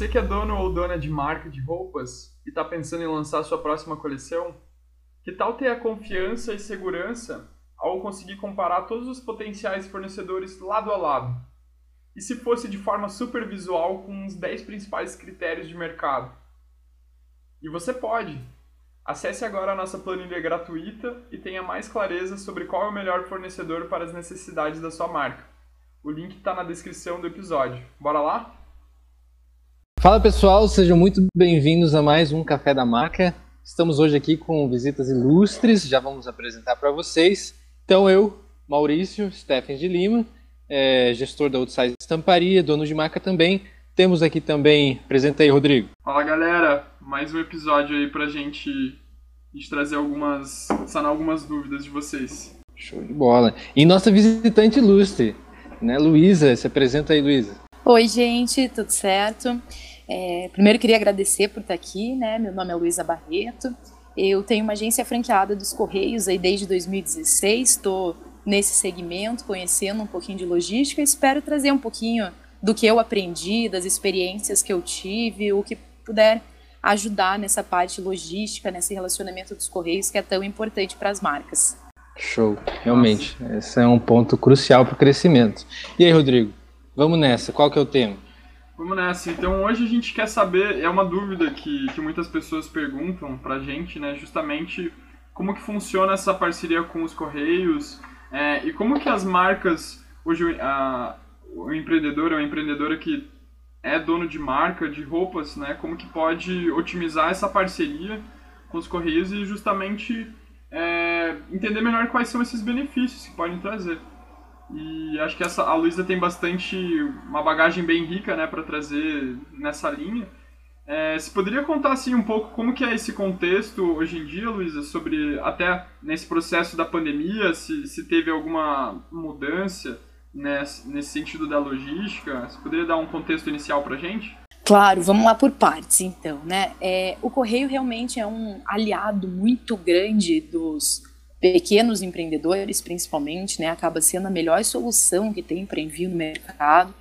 Você que é dono ou dona de marca de roupas e está pensando em lançar sua próxima coleção, que tal ter a confiança e segurança ao conseguir comparar todos os potenciais fornecedores lado a lado? E se fosse de forma super visual com os 10 principais critérios de mercado? E você pode! Acesse agora a nossa planilha gratuita e tenha mais clareza sobre qual é o melhor fornecedor para as necessidades da sua marca. O link está na descrição do episódio. Bora lá? Fala pessoal, sejam muito bem-vindos a mais um Café da Marca. Estamos hoje aqui com visitas ilustres, já vamos apresentar para vocês. Então eu, Maurício Steffen de Lima, é, gestor da Outsize Estamparia, dono de marca também. Temos aqui também, apresenta aí Rodrigo. Fala galera, mais um episódio aí pra gente, gente trazer algumas, sanar algumas dúvidas de vocês. Show de bola. E nossa visitante ilustre, né, Luísa, se apresenta aí Luísa. Oi gente, tudo certo? É, primeiro queria agradecer por estar aqui, né? Meu nome é Luísa Barreto. Eu tenho uma agência franqueada dos Correios aí desde 2016. Estou nesse segmento, conhecendo um pouquinho de logística. Espero trazer um pouquinho do que eu aprendi, das experiências que eu tive, o que puder ajudar nessa parte logística, nesse relacionamento dos Correios que é tão importante para as marcas. Show, realmente. Nossa. Esse é um ponto crucial para o crescimento. E aí, Rodrigo? Vamos nessa. Qual que é o tema? Vamos nessa. Então hoje a gente quer saber, é uma dúvida que, que muitas pessoas perguntam pra gente, né? Justamente como que funciona essa parceria com os Correios é, e como que as marcas, hoje a, o empreendedor ou a empreendedora que é dono de marca, de roupas, né? Como que pode otimizar essa parceria com os Correios e justamente é, entender melhor quais são esses benefícios que podem trazer. E acho que essa, a Luísa tem bastante, uma bagagem bem rica, né, para trazer nessa linha. É, você poderia contar, assim, um pouco como que é esse contexto hoje em dia, Luísa, sobre, até nesse processo da pandemia, se, se teve alguma mudança nesse, nesse sentido da logística? Você poderia dar um contexto inicial para gente? Claro, vamos lá por partes, então, né? É, o Correio realmente é um aliado muito grande dos pequenos empreendedores, principalmente, né, acaba sendo a melhor solução que tem para envio no mercado,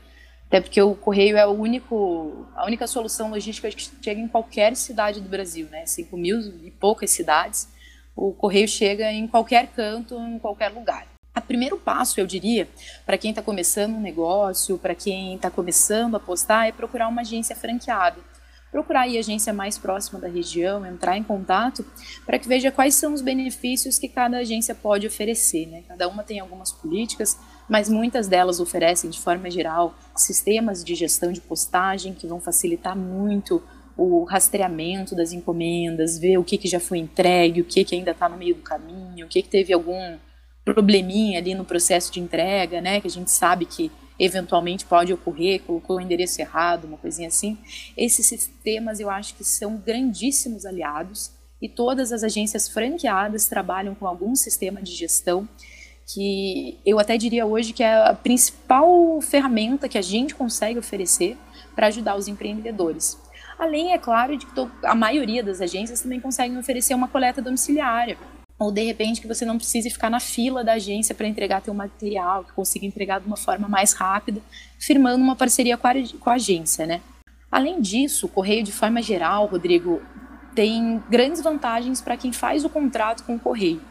até porque o correio é o único, a única solução logística que chega em qualquer cidade do Brasil, né, 5 mil e poucas cidades, o correio chega em qualquer canto, em qualquer lugar. O primeiro passo, eu diria, para quem está começando um negócio, para quem está começando a apostar, é procurar uma agência franqueada procurar a agência mais próxima da região, entrar em contato, para que veja quais são os benefícios que cada agência pode oferecer. Né? Cada uma tem algumas políticas, mas muitas delas oferecem, de forma geral, sistemas de gestão de postagem que vão facilitar muito o rastreamento das encomendas, ver o que, que já foi entregue, o que, que ainda está no meio do caminho, o que, que teve algum probleminha ali no processo de entrega, né? Que a gente sabe que eventualmente pode ocorrer, colocou o endereço errado, uma coisinha assim. Esses sistemas eu acho que são grandíssimos aliados e todas as agências franqueadas trabalham com algum sistema de gestão que eu até diria hoje que é a principal ferramenta que a gente consegue oferecer para ajudar os empreendedores. Além, é claro, de que a maioria das agências também conseguem oferecer uma coleta domiciliária ou de repente que você não precise ficar na fila da agência para entregar teu material, que consiga entregar de uma forma mais rápida, firmando uma parceria com a, com a agência, né? Além disso, o correio de forma geral, Rodrigo, tem grandes vantagens para quem faz o contrato com o correio.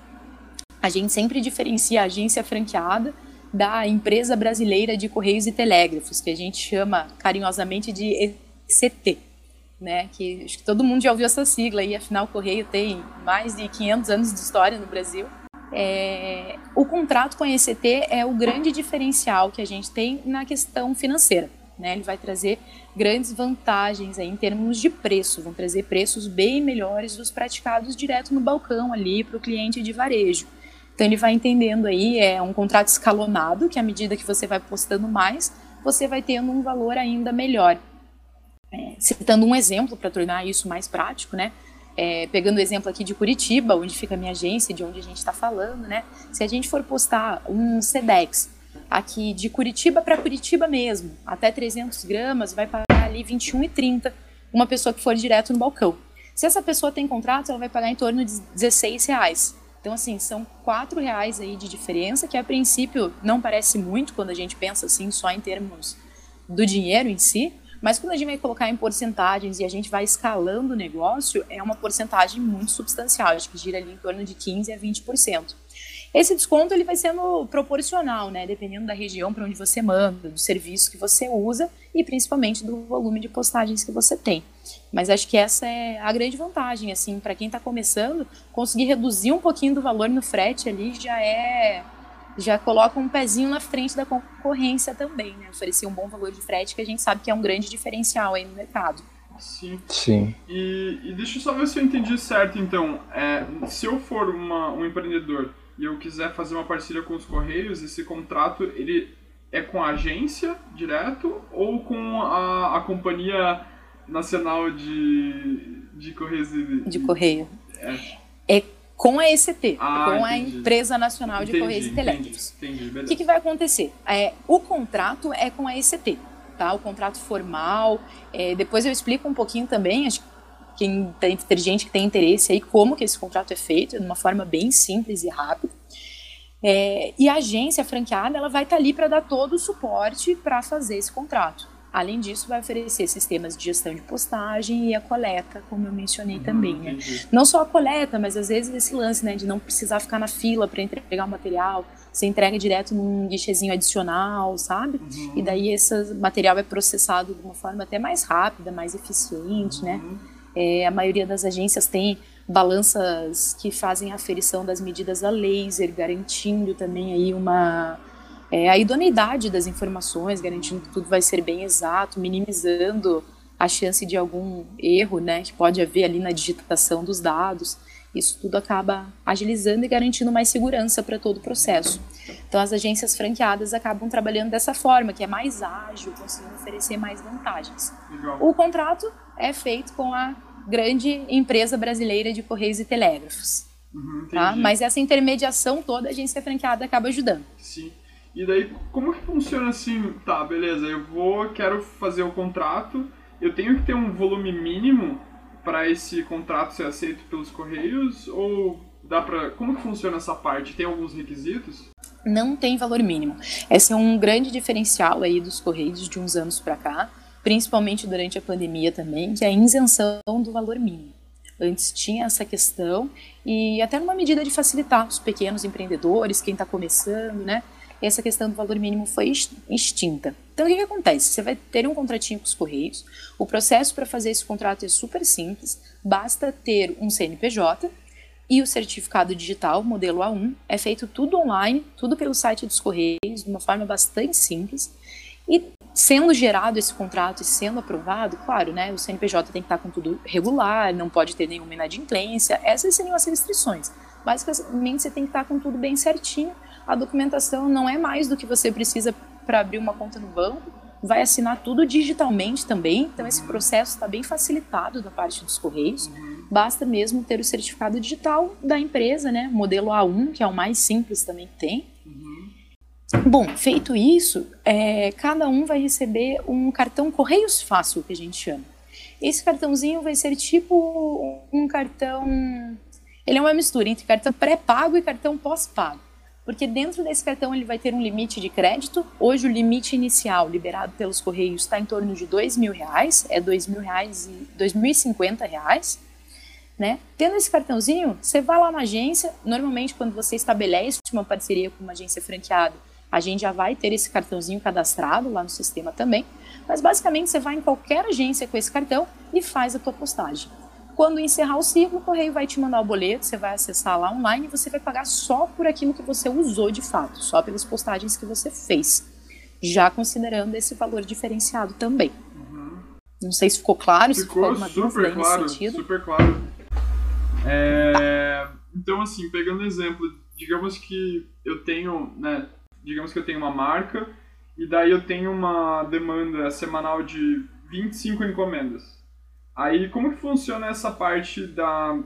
A gente sempre diferencia a agência franqueada da empresa brasileira de correios e telégrafos, que a gente chama carinhosamente de ECT né? Que acho que todo mundo já ouviu essa sigla e afinal o Correio tem mais de 500 anos de história no Brasil. É, o contrato com a ECT é o grande diferencial que a gente tem na questão financeira. Né? Ele vai trazer grandes vantagens aí em termos de preço, vão trazer preços bem melhores dos praticados direto no balcão ali para o cliente de varejo. Então ele vai entendendo aí, é um contrato escalonado, que à medida que você vai postando mais, você vai tendo um valor ainda melhor. Citando um exemplo para tornar isso mais prático, né? É, pegando o exemplo aqui de Curitiba, onde fica a minha agência, de onde a gente está falando, né? Se a gente for postar um SEDEX aqui de Curitiba para Curitiba mesmo, até 300 gramas, vai pagar ali 21,30 uma pessoa que for direto no balcão. Se essa pessoa tem contrato, ela vai pagar em torno de 16 reais. Então, assim, são quatro reais aí de diferença, que a princípio não parece muito quando a gente pensa assim só em termos do dinheiro em si, Mas quando a gente vai colocar em porcentagens e a gente vai escalando o negócio, é uma porcentagem muito substancial, acho que gira ali em torno de 15 a 20%. Esse desconto ele vai sendo proporcional, né, dependendo da região para onde você manda, do serviço que você usa e principalmente do volume de postagens que você tem. Mas acho que essa é a grande vantagem, assim, para quem está começando, conseguir reduzir um pouquinho do valor no frete ali já é já coloca um pezinho na frente da concorrência também, né? Oferecer um bom valor de frete que a gente sabe que é um grande diferencial aí no mercado. Sim. Sim. E, e deixa eu só ver se eu entendi certo, então. É, se eu for uma, um empreendedor e eu quiser fazer uma parceria com os Correios, esse contrato ele é com a agência direto ou com a, a Companhia Nacional de, de Correios? De, de Correio. É. com a ECT, ah, com entendi. a Empresa Nacional de entendi, Correios e Telégrafos. O que, que, vai acontecer? É, o contrato é com a ECT, tá? O contrato formal. É, depois eu explico um pouquinho também, acho que quem tem, tem gente que tem interesse aí, como que esse contrato é feito, de uma forma bem simples e rápida. É, e a agência franqueada ela vai estar tá ali para dar todo o suporte para fazer esse contrato. Além disso, vai oferecer sistemas de gestão de postagem e a coleta, como eu mencionei uhum, também. Né? Não só a coleta, mas às vezes esse lance né, de não precisar ficar na fila para entregar o material, você entrega direto num guichezinho adicional, sabe? Uhum. E daí esse material é processado de uma forma até mais rápida, mais eficiente, né? Uhum. É, a maioria das agências tem balanças que fazem a aferição das medidas a laser, garantindo também aí uma é, a idoneidade das informações, garantindo que tudo vai ser bem exato, minimizando a chance de algum erro, né, que pode haver ali na digitação dos dados. Isso tudo acaba agilizando e garantindo mais segurança para todo o processo. Então, as agências franqueadas acabam trabalhando dessa forma, que é mais ágil, conseguindo oferecer mais vantagens. Legal. O contrato é feito com a grande empresa brasileira de Correios e Telégrafos. Uhum, tá? Mas essa intermediação toda a agência franqueada acaba ajudando. Sim. E daí, como que funciona assim? Tá, beleza, eu vou, quero fazer o contrato, eu tenho que ter um volume mínimo para esse contrato ser aceito pelos Correios? Ou dá pra. Como que funciona essa parte? Tem alguns requisitos? Não tem valor mínimo. Esse é um grande diferencial aí dos Correios de uns anos para cá, principalmente durante a pandemia também, que é a isenção do valor mínimo. Antes tinha essa questão e até numa medida de facilitar os pequenos empreendedores, quem está começando, né? Essa questão do valor mínimo foi extinta. Então, o que, que, acontece? Você vai ter um contratinho com os Correios, o processo para fazer esse contrato é super simples, basta ter um CNPJ e o certificado digital, modelo A1, é feito tudo online, tudo pelo site dos Correios, de uma forma bastante simples, e sendo gerado esse contrato e sendo aprovado, claro, né, o CNPJ tem que estar com tudo regular, não pode ter nenhuma inadimplência, essas seriam as restrições. Basicamente, você tem que estar com tudo bem certinho, a documentação não é mais do que você precisa para abrir uma conta no banco, vai assinar tudo digitalmente também, então esse processo está bem facilitado da parte dos Correios. Basta mesmo ter o certificado digital da empresa, né? Modelo A1, que é o mais simples também que tem. Bom, feito isso, é, cada um vai receber um cartão Correios Fácil, que a gente chama. Esse cartãozinho vai ser tipo um cartão. Ele é uma mistura entre cartão pré-pago e cartão pós-pago porque dentro desse cartão ele vai ter um limite de crédito. Hoje o limite inicial liberado pelos Correios está em torno de dois mil reais, é dois mil reais e dois mil e cinquenta reais. Né? Tendo esse cartãozinho, você vai lá na agência. Normalmente, quando você estabelece uma parceria com uma agência franqueada, a gente já vai ter esse cartãozinho cadastrado lá no sistema também. Mas basicamente, você vai em qualquer agência com esse cartão e faz a tua postagem. Quando encerrar o ciclo, o correio vai te mandar o boleto, você vai acessar lá online e você vai pagar só por aquilo que você usou de fato, só pelas postagens que você fez, já considerando esse valor diferenciado também. Uhum. Não sei se ficou claro, ficou se ficou alguma super claro, nesse sentido. Super claro. É, então, assim, pegando exemplo, digamos que eu tenho, né, digamos que eu tenho uma marca e daí eu tenho uma demanda semanal de 25 encomendas. Aí, como que funciona essa parte da...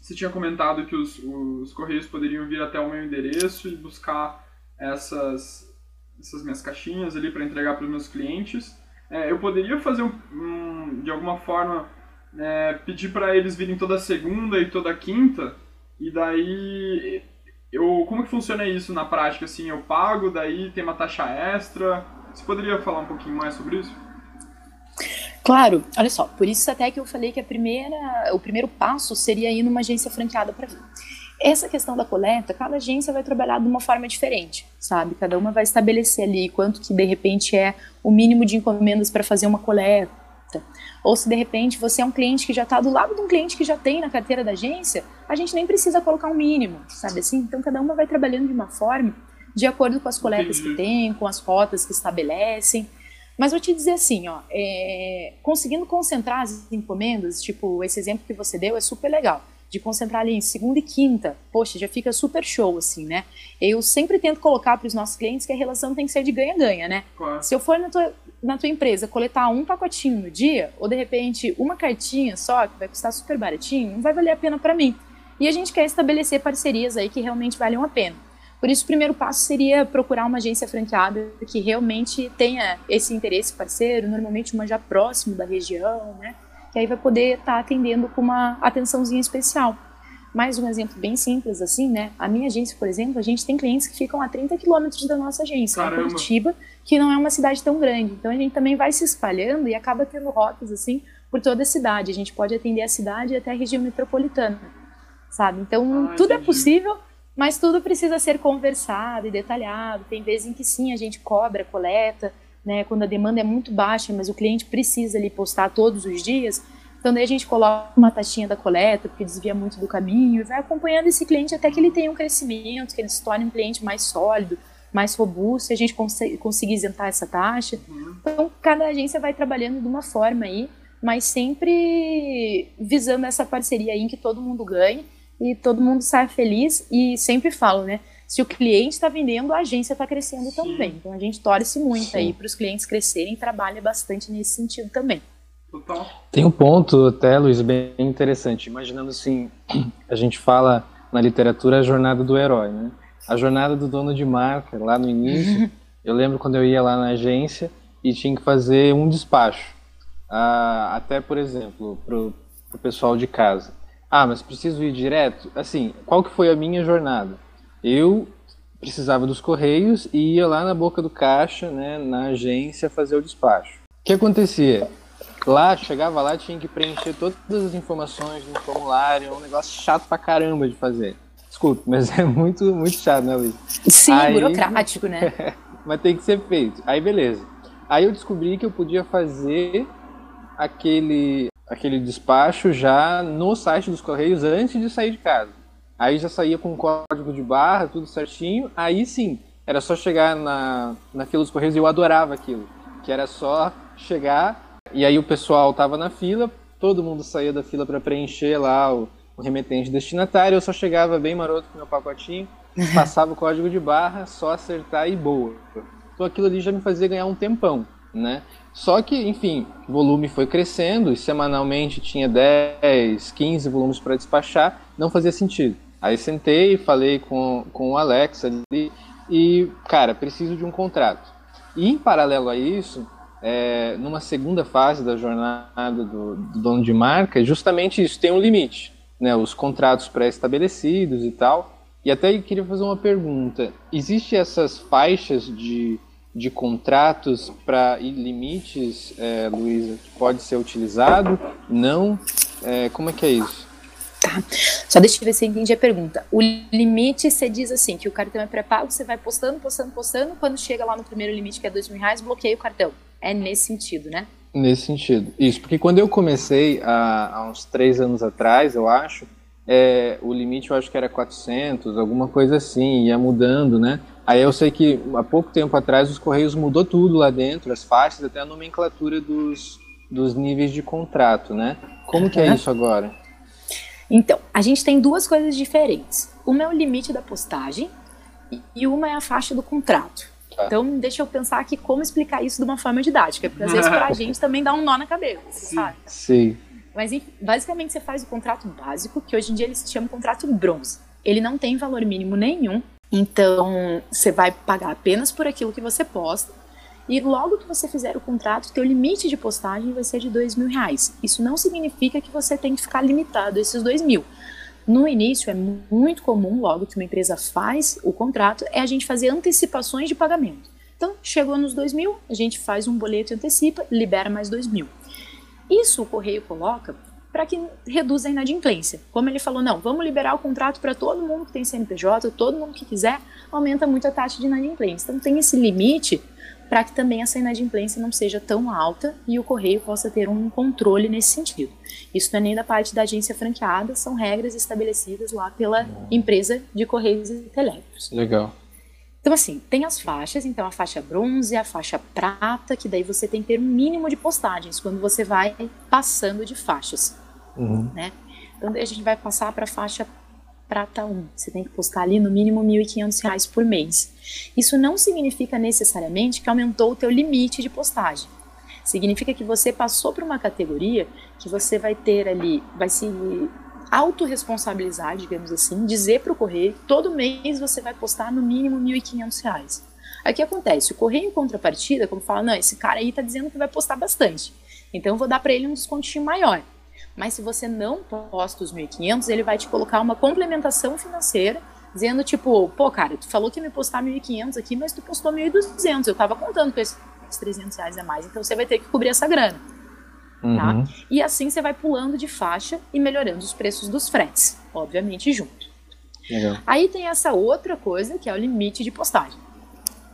Você tinha comentado que os, os correios poderiam vir até o meu endereço e buscar essas, essas minhas caixinhas ali para entregar para os meus clientes. É, eu poderia fazer, um, um, de alguma forma, é, pedir para eles virem toda segunda e toda quinta, e daí... Eu, como que funciona isso na prática? Assim, eu pago, daí tem uma taxa extra. Você poderia falar um pouquinho mais sobre isso? Claro, olha só, por isso até que eu falei que a primeira, o primeiro passo seria ir numa agência franqueada para ver. Essa questão da coleta, cada agência vai trabalhar de uma forma diferente, sabe? Cada uma vai estabelecer ali quanto que de repente é o mínimo de encomendas para fazer uma coleta. Ou se de repente você é um cliente que já está do lado de um cliente que já tem na carteira da agência, a gente nem precisa colocar um mínimo, sabe assim? Então cada uma vai trabalhando de uma forma de acordo com as coletas que tem, com as rotas que estabelecem. Mas vou te dizer assim, ó, é, conseguindo concentrar as encomendas, tipo, esse exemplo que você deu é super legal. De concentrar ali em segunda e quinta, poxa, já fica super show, assim, né? Eu sempre tento colocar para os nossos clientes que a relação tem que ser de ganha-ganha, né? Claro. Se eu for na tua, na tua empresa coletar um pacotinho no dia, ou de repente uma cartinha só, que vai custar super baratinho, não vai valer a pena para mim. E a gente quer estabelecer parcerias aí que realmente valham a pena. Por isso, o primeiro passo seria procurar uma agência franqueada que realmente tenha esse interesse parceiro, normalmente uma já próximo da região, né? Que aí vai poder estar tá atendendo com uma atençãozinha especial. Mais um exemplo bem simples assim, né? A minha agência, por exemplo, a gente tem clientes que ficam a 30 quilômetros da nossa agência, em Curitiba, que não é uma cidade tão grande. Então a gente também vai se espalhando e acaba tendo rotas assim por toda a cidade. A gente pode atender a cidade e até a região metropolitana, sabe? Então ah, tudo é entendi. é possível mas tudo precisa ser conversado e detalhado. Tem vezes em que sim, a gente cobra, coleta, né, quando a demanda é muito baixa, mas o cliente precisa ali postar todos os dias. Então daí a gente coloca uma taxinha da coleta, porque desvia muito do caminho, e vai acompanhando esse cliente até que ele tenha um crescimento, que ele se torne um cliente mais sólido, mais robusto, e a gente consegue, consiga isentar essa taxa. Então cada agência vai trabalhando de uma forma aí, mas sempre visando essa parceria aí em que todo mundo ganhe e todo mundo sai feliz e sempre falo, né? Se o cliente está vendendo, a agência está crescendo Sim. também. Então a gente torce muito Sim. aí para os clientes crescerem e trabalha bastante nesse sentido também. Total. Tem um ponto até, Luiz, bem interessante. Imaginando assim, a gente fala na literatura a jornada do herói, né? A jornada do dono de marca, lá no início, eu lembro quando eu ia lá na agência e tinha que fazer um despacho. Ah, até, por exemplo, para o pessoal de casa. Ah, mas preciso ir direto? Assim, qual que foi a minha jornada? Eu precisava dos correios e ia lá na boca do caixa, né, na agência fazer o despacho. O que acontecia? Lá, chegava lá, tinha que preencher todas as informações no formulário, é um negócio chato pra caramba de fazer. Desculpe, mas é muito, muito chato, né, Luiz? Sim, Aí, burocrático, né? mas tem que ser feito. Aí, beleza. Aí eu descobri que eu podia fazer aquele, aquele despacho já no site dos Correios antes de sair de casa. Aí já saía com o código de barra, tudo certinho. Aí sim, era só chegar na, fila dos Correios e eu adorava aquilo. Que era só chegar e aí o pessoal tava na fila, todo mundo saía da fila para preencher lá o, o remetente destinatário. Eu só chegava bem maroto com meu pacotinho, passava o código de barra, só acertar e boa. Então aquilo ali já me fazia ganhar um tempão, né? Só que, enfim, o volume foi crescendo e semanalmente tinha 10, 15 volumes para despachar, não fazia sentido. Aí sentei, falei com, com o Alex ali e, cara, preciso de um contrato. E em paralelo a isso, é, numa segunda fase da jornada do, do, dono de marca, justamente isso, tem um limite, né? Os contratos pré-estabelecidos e tal. E até queria fazer uma pergunta: existe essas faixas de de contratos para limites, é, Luísa, que pode ser utilizado? Não? É, como é que é isso? Tá. Só deixa eu ver se eu entendi a pergunta. O limite, você diz assim, que o cartão é pré-pago, você vai postando, postando, postando, quando chega lá no primeiro limite, que é dois mil reais, bloqueia o cartão. É nesse sentido, né? Nesse sentido. Isso, porque quando eu comecei, há, há uns três anos atrás, eu acho, é, o limite eu acho que era 400, alguma coisa assim, ia mudando, né? Aí eu sei que há pouco tempo atrás os Correios mudou tudo lá dentro, as faixas, até a nomenclatura dos, dos níveis de contrato, né? Como que é isso agora? Então, a gente tem duas coisas diferentes. Uma é o limite da postagem e uma é a faixa do contrato. Tá. Então, deixa eu pensar aqui como explicar isso de uma forma didática, porque às vezes para a gente também dá um nó na cabeça, Sim. sabe? Sim. Mas basicamente você faz o contrato básico, que hoje em dia ele se chama contrato bronze. Ele não tem valor mínimo nenhum, então, você vai pagar apenas por aquilo que você posta. E logo que você fizer o contrato, teu limite de postagem vai ser de dois mil reais. Isso não significa que você tem que ficar limitado a esses dois mil. No início é muito comum, logo que uma empresa faz o contrato, é a gente fazer antecipações de pagamento. Então, chegou nos dois mil, a gente faz um boleto e antecipa, libera mais dois mil. Isso o Correio coloca para que reduza a inadimplência. Como ele falou, não, vamos liberar o contrato para todo mundo que tem CNPJ, todo mundo que quiser, aumenta muito a taxa de inadimplência. Então tem esse limite para que também essa inadimplência não seja tão alta e o correio possa ter um controle nesse sentido. Isso não é nem da parte da agência franqueada, são regras estabelecidas lá pela empresa de correios e telégrafos. Legal. Então, assim, tem as faixas, então a faixa bronze, a faixa prata, que daí você tem que ter um mínimo de postagens quando você vai passando de faixas. Uhum. Né? Então, a gente vai passar para a faixa prata 1. Você tem que postar ali no mínimo R$ 1.500 por mês. Isso não significa necessariamente que aumentou o teu limite de postagem. Significa que você passou para uma categoria que você vai ter ali, vai se autorresponsabilizar, digamos assim, dizer para o correio todo mês você vai postar no mínimo R$ 1.500. Aí o que acontece? O correio em contrapartida, como fala, não, esse cara aí está dizendo que vai postar bastante, então eu vou dar para ele um descontinho maior. Mas se você não posta os 1.500, ele vai te colocar uma complementação financeira dizendo tipo, pô, cara, tu falou que ia me postar 1.500 aqui, mas tu postou 1.200, eu tava contando com esses 300 reais a mais, então você vai ter que cobrir essa grana. Tá? Uhum. Tá? E assim você vai pulando de faixa e melhorando os preços dos fretes, obviamente junto. Legal. Aí tem essa outra coisa que é o limite de postagem.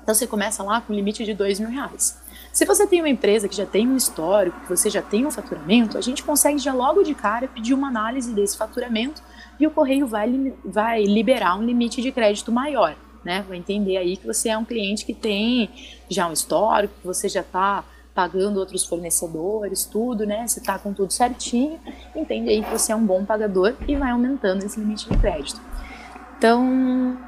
Então você começa lá com um limite de dois mil reais. Se você tem uma empresa que já tem um histórico, que você já tem um faturamento, a gente consegue já logo de cara pedir uma análise desse faturamento e o correio vai, vai liberar um limite de crédito maior. Né? Vai entender aí que você é um cliente que tem já um histórico, que você já está pagando outros fornecedores, tudo, né? Você tá com tudo certinho, entende aí que você é um bom pagador e vai aumentando esse limite de crédito. Então,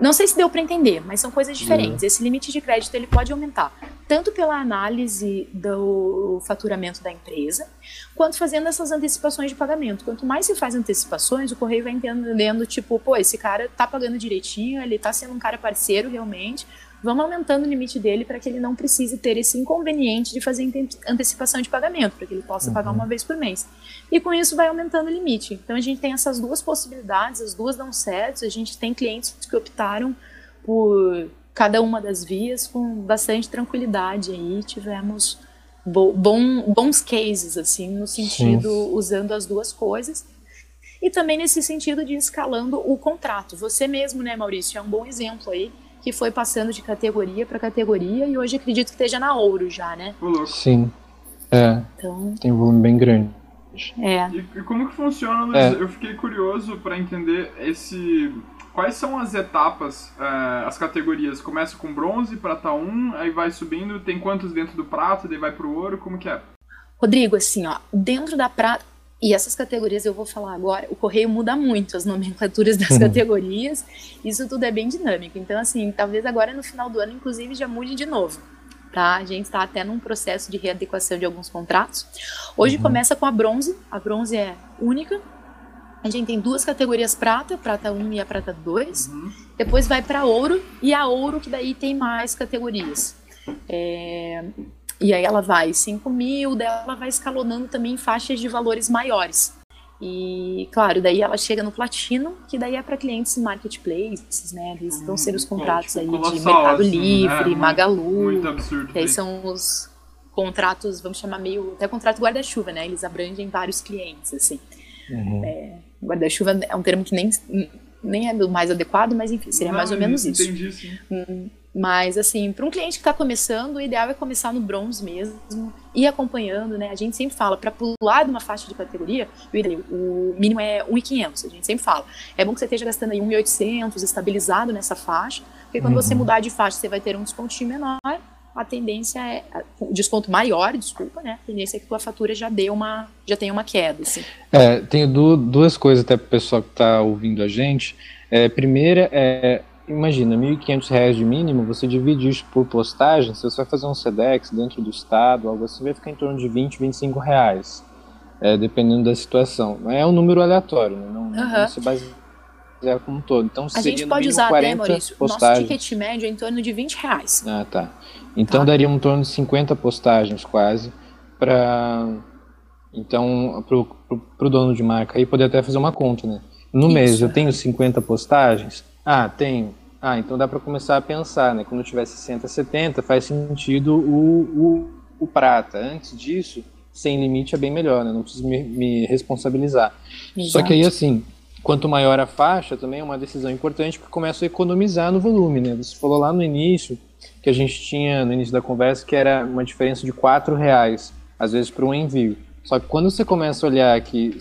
não sei se deu para entender, mas são coisas diferentes. Uhum. Esse limite de crédito ele pode aumentar tanto pela análise do faturamento da empresa, quanto fazendo essas antecipações de pagamento. Quanto mais se faz antecipações, o correio vai entendendo tipo, pô, esse cara tá pagando direitinho, ele tá sendo um cara parceiro realmente, vamos aumentando o limite dele para que ele não precise ter esse inconveniente de fazer antecipação de pagamento, para que ele possa uhum. pagar uma vez por mês. E com isso vai aumentando o limite. Então a gente tem essas duas possibilidades, as duas dão certo, a gente tem clientes que optaram por cada uma das vias com bastante tranquilidade aí, tivemos bo bom, bons cases, assim, no sentido, Sim. usando as duas coisas. E também nesse sentido de escalando o contrato. Você mesmo, né, Maurício, é um bom exemplo aí que foi passando de categoria para categoria e hoje acredito que esteja na ouro já, né? Sim. É. Então, tem um volume bem grande. É. E, e como que funciona, Luiz? É. Eu fiquei curioso para entender esse. Quais são as etapas, é, as categorias? Começa com bronze, prata 1, aí vai subindo, tem quantos dentro do prato, daí vai pro ouro, como que é? Rodrigo, assim, ó, dentro da prata, e essas categorias eu vou falar agora, o correio muda muito as nomenclaturas das uhum. categorias, isso tudo é bem dinâmico. Então, assim, talvez agora no final do ano, inclusive, já mude de novo. Tá? A gente está até num processo de readequação de alguns contratos. Hoje uhum. começa com a bronze, a bronze é única. A gente tem duas categorias prata, prata 1 e a prata 2. Uhum. Depois vai para ouro, e a ouro que daí tem mais categorias. É, e aí ela vai 5 mil, daí ela vai escalonando também em faixas de valores maiores. E, claro, daí ela chega no platino, que daí é para clientes marketplaces, né? Eles vão ser os hum, contratos aí de Mercado assim, Livre, né? Magalu. Muito absurdo. Que aí são os contratos, vamos chamar meio. Até contrato guarda-chuva, né? Eles abrangem vários clientes, assim. Uhum. É, guarda-chuva é um termo que nem, nem é o mais adequado, mas enfim, seria Não, mais ou menos isso. Entendi, sim. Hum, mas, assim, para um cliente que está começando, o ideal é começar no bronze mesmo, ir acompanhando, né? A gente sempre fala, para pular de uma faixa de categoria, o mínimo é 1.500, a gente sempre fala. É bom que você esteja gastando aí 1.800, estabilizado nessa faixa, porque quando uhum. você mudar de faixa, você vai ter um descontinho menor, a tendência é, o desconto maior, desculpa, né? A tendência é que a tua fatura já dê uma, já tenha uma queda, assim. É, tenho duas coisas até para o pessoal que está ouvindo a gente. É, primeira é imagina, R$ 1.500 de mínimo, você divide isso por postagem, se você vai fazer um SEDEX dentro do estado, algo assim, vai ficar em torno de 20, 25 reais, é, dependendo da situação. É um número aleatório, né? não, uhum. não se baseia como um todo. Então, a gente pode usar 40 até, Maurício, postagens. nosso ticket médio é em torno de 20 reais. Ah, tá. Então tá. daria em torno de 50 postagens quase para então para o dono de marca aí poder até fazer uma conta, né? No Isso. mês eu tenho 50 postagens, ah, tem. Ah, então dá para começar a pensar, né? Quando tiver 60, 70, faz sentido o, o, o prata. Antes disso, sem limite é bem melhor, né? Não preciso me, me responsabilizar. Exato. Só que aí, assim, quanto maior a faixa, também é uma decisão importante, porque começa a economizar no volume, né? Você falou lá no início, que a gente tinha, no início da conversa, que era uma diferença de quatro reais, às vezes, para um envio. Só que quando você começa a olhar que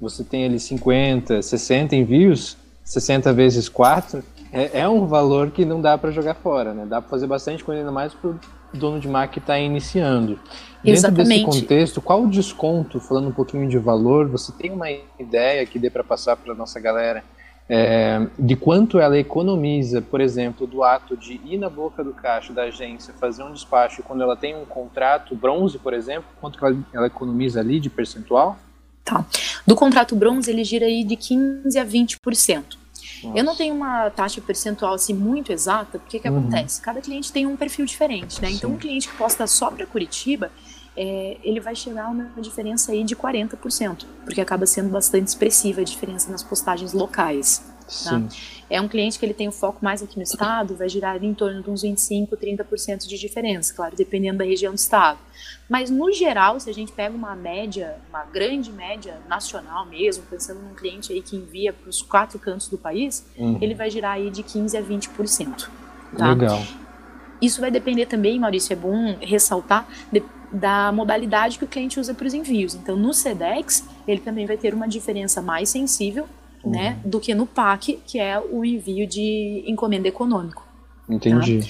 você tem ali 50, 60 envios, 60 vezes 4, é, é um valor que não dá para jogar fora, né? Dá para fazer bastante coisa, ainda mais para o dono de marca que está iniciando. Exatamente. Dentro desse contexto, qual o desconto, falando um pouquinho de valor, você tem uma ideia que dê para passar para nossa galera é, de quanto ela economiza, por exemplo, do ato de ir na boca do caixa da agência, fazer um despacho, quando ela tem um contrato bronze, por exemplo, quanto ela, ela economiza ali de percentual? Tá. Do contrato bronze, ele gira aí de 15% a 20%. Nossa. Eu não tenho uma taxa percentual assim muito exata, porque que uhum. acontece? Cada cliente tem um perfil diferente, né? Sim. Então, um cliente que posta só para Curitiba, é, ele vai chegar a uma diferença aí de 40%, porque acaba sendo bastante expressiva a diferença nas postagens locais. Tá? É um cliente que ele tem o foco mais aqui no estado, vai girar em torno de uns 25, 30% de diferença, claro, dependendo da região do estado. Mas no geral, se a gente pega uma média, uma grande média nacional mesmo, pensando num cliente aí que envia para os quatro cantos do país, uhum. ele vai girar aí de 15 a 20%. Tá? Legal. Isso vai depender também, Maurício, é bom ressaltar, de, da modalidade que o cliente usa para os envios. Então, no SEDEX, ele também vai ter uma diferença mais sensível uhum. né, do que no PAC, que é o envio de encomenda econômico. Entendi. Tá?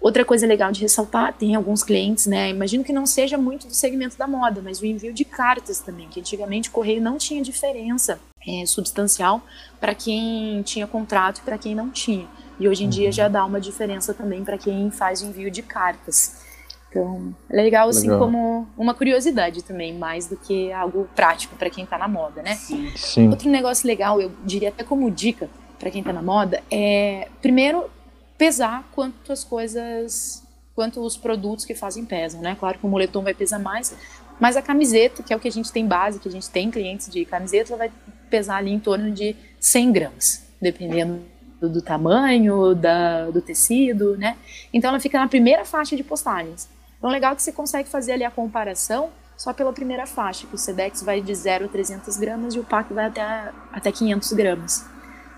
Outra coisa legal de ressaltar, tem alguns clientes, né? Imagino que não seja muito do segmento da moda, mas o envio de cartas também, que antigamente o correio não tinha diferença é, substancial para quem tinha contrato e para quem não tinha. E hoje em uhum. dia já dá uma diferença também para quem faz o envio de cartas. Então, é legal, assim, legal. como uma curiosidade também, mais do que algo prático para quem está na moda, né? Sim. Sim. Outro negócio legal, eu diria até como dica para quem está na moda, é, primeiro, pesar quanto as coisas, quanto os produtos que fazem pesam, né? Claro que o moletom vai pesar mais, mas a camiseta, que é o que a gente tem base, que a gente tem clientes de camiseta, ela vai pesar ali em torno de 100 gramas, dependendo do, do tamanho, da, do tecido, né? Então ela fica na primeira faixa de postagens. Então, legal que você consegue fazer ali a comparação só pela primeira faixa, que o Sedex vai de 0 a 300 gramas e o PAC vai até, até 500 gramas.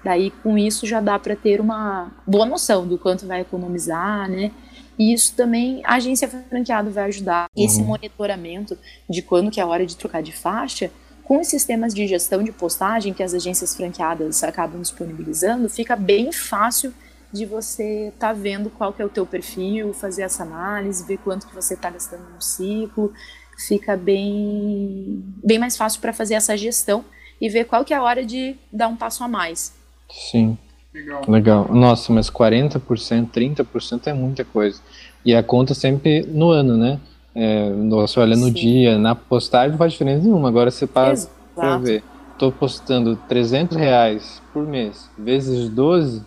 Daí, com isso, já dá para ter uma boa noção do quanto vai economizar, né? E isso também a agência franqueada vai ajudar. Uhum. Esse monitoramento de quando que é a hora de trocar de faixa, com os sistemas de gestão de postagem que as agências franqueadas acabam disponibilizando, fica bem fácil de você estar tá vendo qual que é o teu perfil, fazer essa análise, ver quanto que você está gastando no ciclo, fica bem, bem mais fácil para fazer essa gestão e ver qual que é a hora de dar um passo a mais. Sim. Legal. Legal. Nossa, mas 40%, 30% é muita coisa. E a conta sempre no ano, né? É, você olha no Sim. dia, na postagem não faz diferença nenhuma. Agora você passa para ver. Estou postando 300 reais por mês, vezes 12,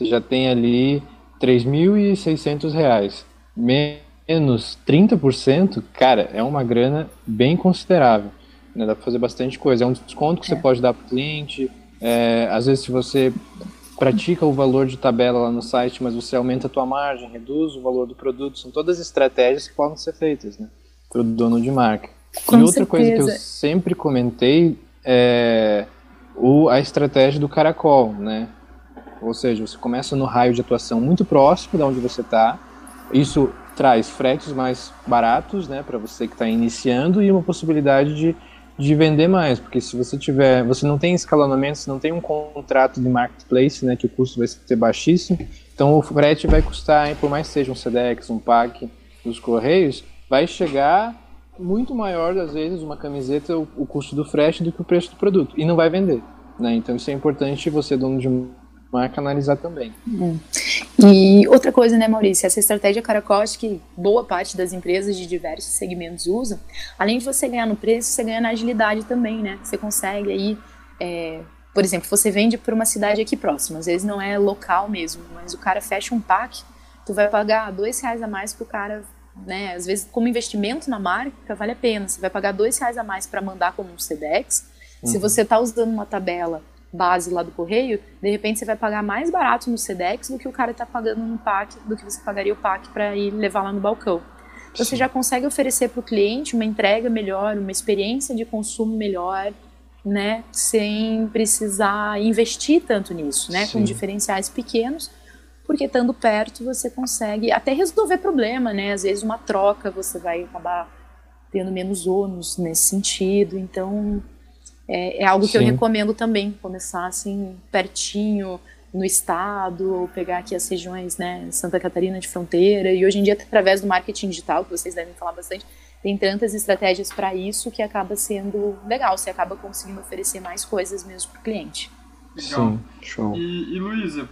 você já tem ali 3.600 reais. Menos 30%, cara, é uma grana bem considerável. Né? Dá para fazer bastante coisa. É um desconto que é. você pode dar para o cliente. É, às vezes, se você pratica o valor de tabela lá no site, mas você aumenta a tua margem, reduz o valor do produto. São todas estratégias que podem ser feitas né? para o dono de marca. Com e outra certeza. coisa que eu sempre comentei é o, a estratégia do caracol, né? Ou seja, você começa no raio de atuação muito próximo de onde você está. Isso traz fretes mais baratos, né, para você que está iniciando e uma possibilidade de, de vender mais, porque se você tiver, você não tem escalonamento, você não tem um contrato de marketplace, né, que o custo vai ser baixíssimo, então o frete vai custar, por mais que seja um SEDEX, um PAC dos correios, vai chegar muito maior às vezes uma camiseta o, o custo do frete do que o preço do produto e não vai vender, né? Então isso é importante você dono de marca analisar também. Hum. E outra coisa, né, Maurício, essa estratégia caracol, acho que boa parte das empresas de diversos segmentos usam. Além de você ganhar no preço, você ganha na agilidade também, né? Você consegue aí, é, por exemplo, você vende para uma cidade aqui próxima, às vezes não é local mesmo, mas o cara fecha um pack, tu vai pagar dois reais a mais pro cara, né? Às vezes, como investimento na marca, vale a pena. Você vai pagar dois reais a mais para mandar como um Sedex. Uhum. Se você está usando uma tabela base lá do correio, de repente você vai pagar mais barato no Sedex do que o cara está pagando no PAC, do que você pagaria o PAC para ir levar lá no balcão. você Sim. já consegue oferecer para o cliente uma entrega melhor, uma experiência de consumo melhor, né, sem precisar investir tanto nisso, né, Sim. com diferenciais pequenos, porque estando perto você consegue até resolver problema, né, às vezes uma troca você vai acabar tendo menos ônus nesse sentido, então é, é algo que Sim. eu recomendo também, começar assim pertinho, no estado, ou pegar aqui as regiões, né, Santa Catarina de fronteira, e hoje em dia, através do marketing digital, que vocês devem falar bastante, tem tantas estratégias para isso que acaba sendo legal, você acaba conseguindo oferecer mais coisas mesmo para o cliente. Legal. Sim, show. E, e Luísa,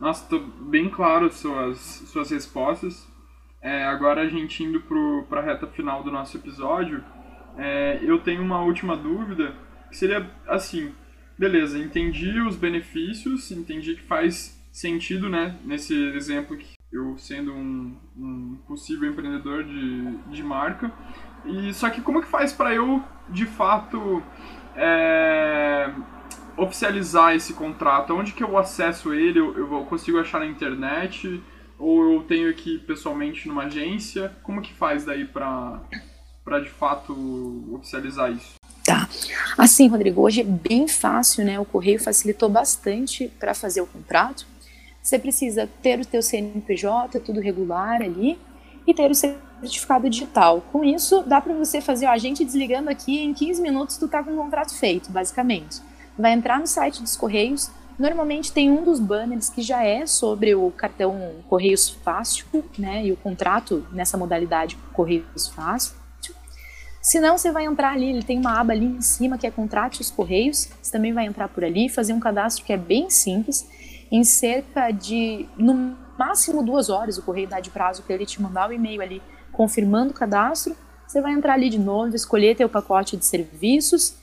nossa, tô bem claro suas, suas respostas. É, agora a gente indo para a reta final do nosso episódio, é, eu tenho uma última dúvida, que seria assim, beleza, entendi os benefícios, entendi que faz sentido, né, nesse exemplo que eu sendo um, um possível empreendedor de, de marca. E só que como que faz para eu, de fato, é, oficializar esse contrato? Onde que eu acesso ele? Eu, eu consigo achar na internet? Ou eu tenho ir pessoalmente numa agência? Como que faz daí para de fato oficializar isso? Tá. Assim, Rodrigo, hoje é bem fácil, né? O correio facilitou bastante para fazer o contrato. Você precisa ter o teu CNPJ, tudo regular ali, e ter o certificado digital. Com isso, dá para você fazer, ó, a gente desligando aqui, em 15 minutos tu tá com o contrato feito, basicamente. Vai entrar no site dos Correios, normalmente tem um dos banners que já é sobre o cartão Correios Fácil, né, e o contrato nessa modalidade Correios Fácil. Se não, você vai entrar ali, ele tem uma aba ali em cima que é Contrate os Correios. Você também vai entrar por ali, fazer um cadastro que é bem simples. Em cerca de, no máximo duas horas, o correio dá de prazo para ele te mandar o e-mail ali confirmando o cadastro. Você vai entrar ali de novo, escolher teu pacote de serviços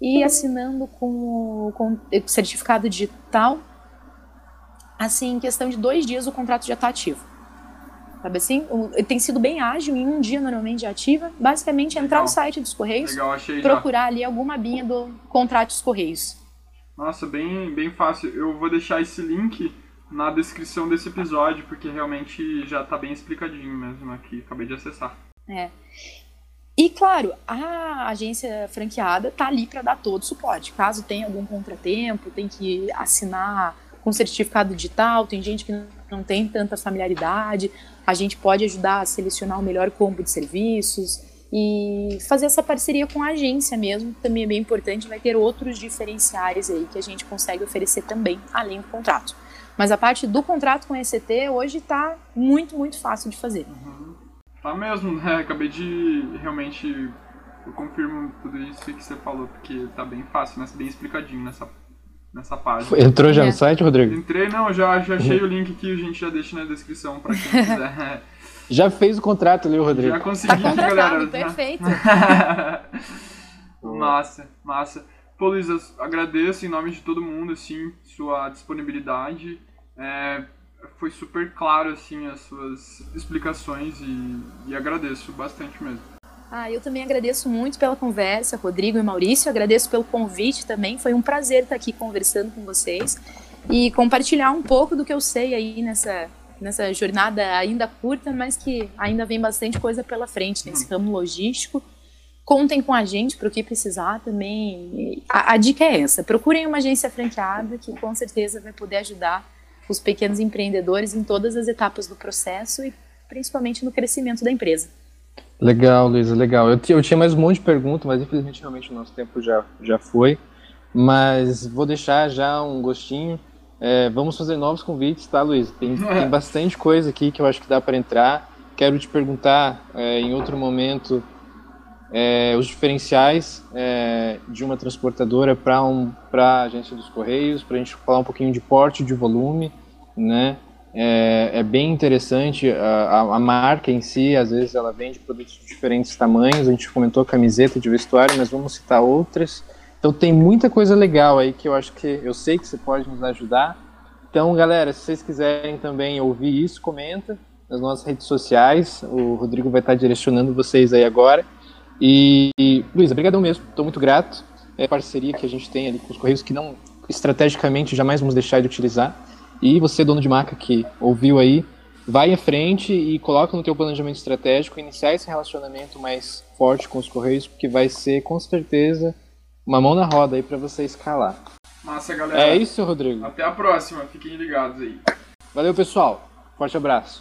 e assinando com o, com o certificado digital. Assim, em questão de dois dias, o contrato já está ativo. Sabe assim? tem sido bem ágil, em um dia normalmente ativa. Basicamente, entrar Legal. no site dos Correios, Legal, procurar já. ali alguma abinha do contrato dos Correios. Nossa, bem, bem fácil. Eu vou deixar esse link na descrição desse episódio, porque realmente já está bem explicadinho mesmo aqui. Acabei de acessar. É. E claro, a agência franqueada está ali para dar todo o suporte. Caso tenha algum contratempo, tem que assinar com certificado digital, tem gente que não tem tanta familiaridade, a gente pode ajudar a selecionar o melhor combo de serviços e fazer essa parceria com a agência mesmo, também é bem importante, vai ter outros diferenciais aí que a gente consegue oferecer também, além do contrato. Mas a parte do contrato com a ECT hoje está muito, muito fácil de fazer. Uhum. Tá mesmo, né? Acabei de realmente. Eu confirmo tudo isso que você falou, porque tá bem fácil, né? bem explicadinho nessa nessa página. Entrou já no site, Rodrigo? Entrei, não, já, já achei o link aqui, a gente já deixa na descrição para quem quiser. já fez o contrato ali, Rodrigo. Já consegui, tá galera. Perfeito. massa, massa. Pô, Luísa, agradeço em nome de todo mundo, assim, sua disponibilidade. É, foi super claro, assim, as suas explicações e, e agradeço bastante mesmo. Ah, eu também agradeço muito pela conversa, Rodrigo e Maurício. Agradeço pelo convite também. Foi um prazer estar aqui conversando com vocês e compartilhar um pouco do que eu sei aí nessa, nessa jornada ainda curta, mas que ainda vem bastante coisa pela frente nesse ramo logístico. Contem com a gente para o que precisar também. A, a dica é essa: procurem uma agência franqueada que com certeza vai poder ajudar os pequenos empreendedores em todas as etapas do processo e principalmente no crescimento da empresa. Legal, Luísa, legal. Eu, eu tinha mais um monte de perguntas, mas infelizmente realmente o nosso tempo já, já foi. Mas vou deixar já um gostinho. É, vamos fazer novos convites, tá, Luísa? Tem, tem bastante coisa aqui que eu acho que dá para entrar. Quero te perguntar é, em outro momento é, os diferenciais é, de uma transportadora para um, a agência dos Correios, para a gente falar um pouquinho de porte, de volume, né? É, é bem interessante. A, a, marca em si, às vezes, ela vende produtos de diferentes tamanhos. A gente comentou camiseta de vestuário, mas vamos citar outras. Então tem muita coisa legal aí que eu acho que eu sei que você pode nos ajudar. Então, galera, se vocês quiserem também ouvir isso, comenta nas nossas redes sociais. O Rodrigo vai estar direcionando vocês aí agora. E, e Luísa, obrigadão mesmo. Estou muito grato. É a parceria que a gente tem ali com os Correios que não estrategicamente jamais vamos deixar de utilizar. E você, dono de marca que ouviu aí, vai em frente e coloca no teu planejamento estratégico iniciar esse relacionamento mais forte com os Correios, porque vai ser com certeza uma mão na roda aí para você escalar. Massa, galera. É isso, Rodrigo. Até a próxima. Fiquem ligados aí. Valeu, pessoal. Forte abraço.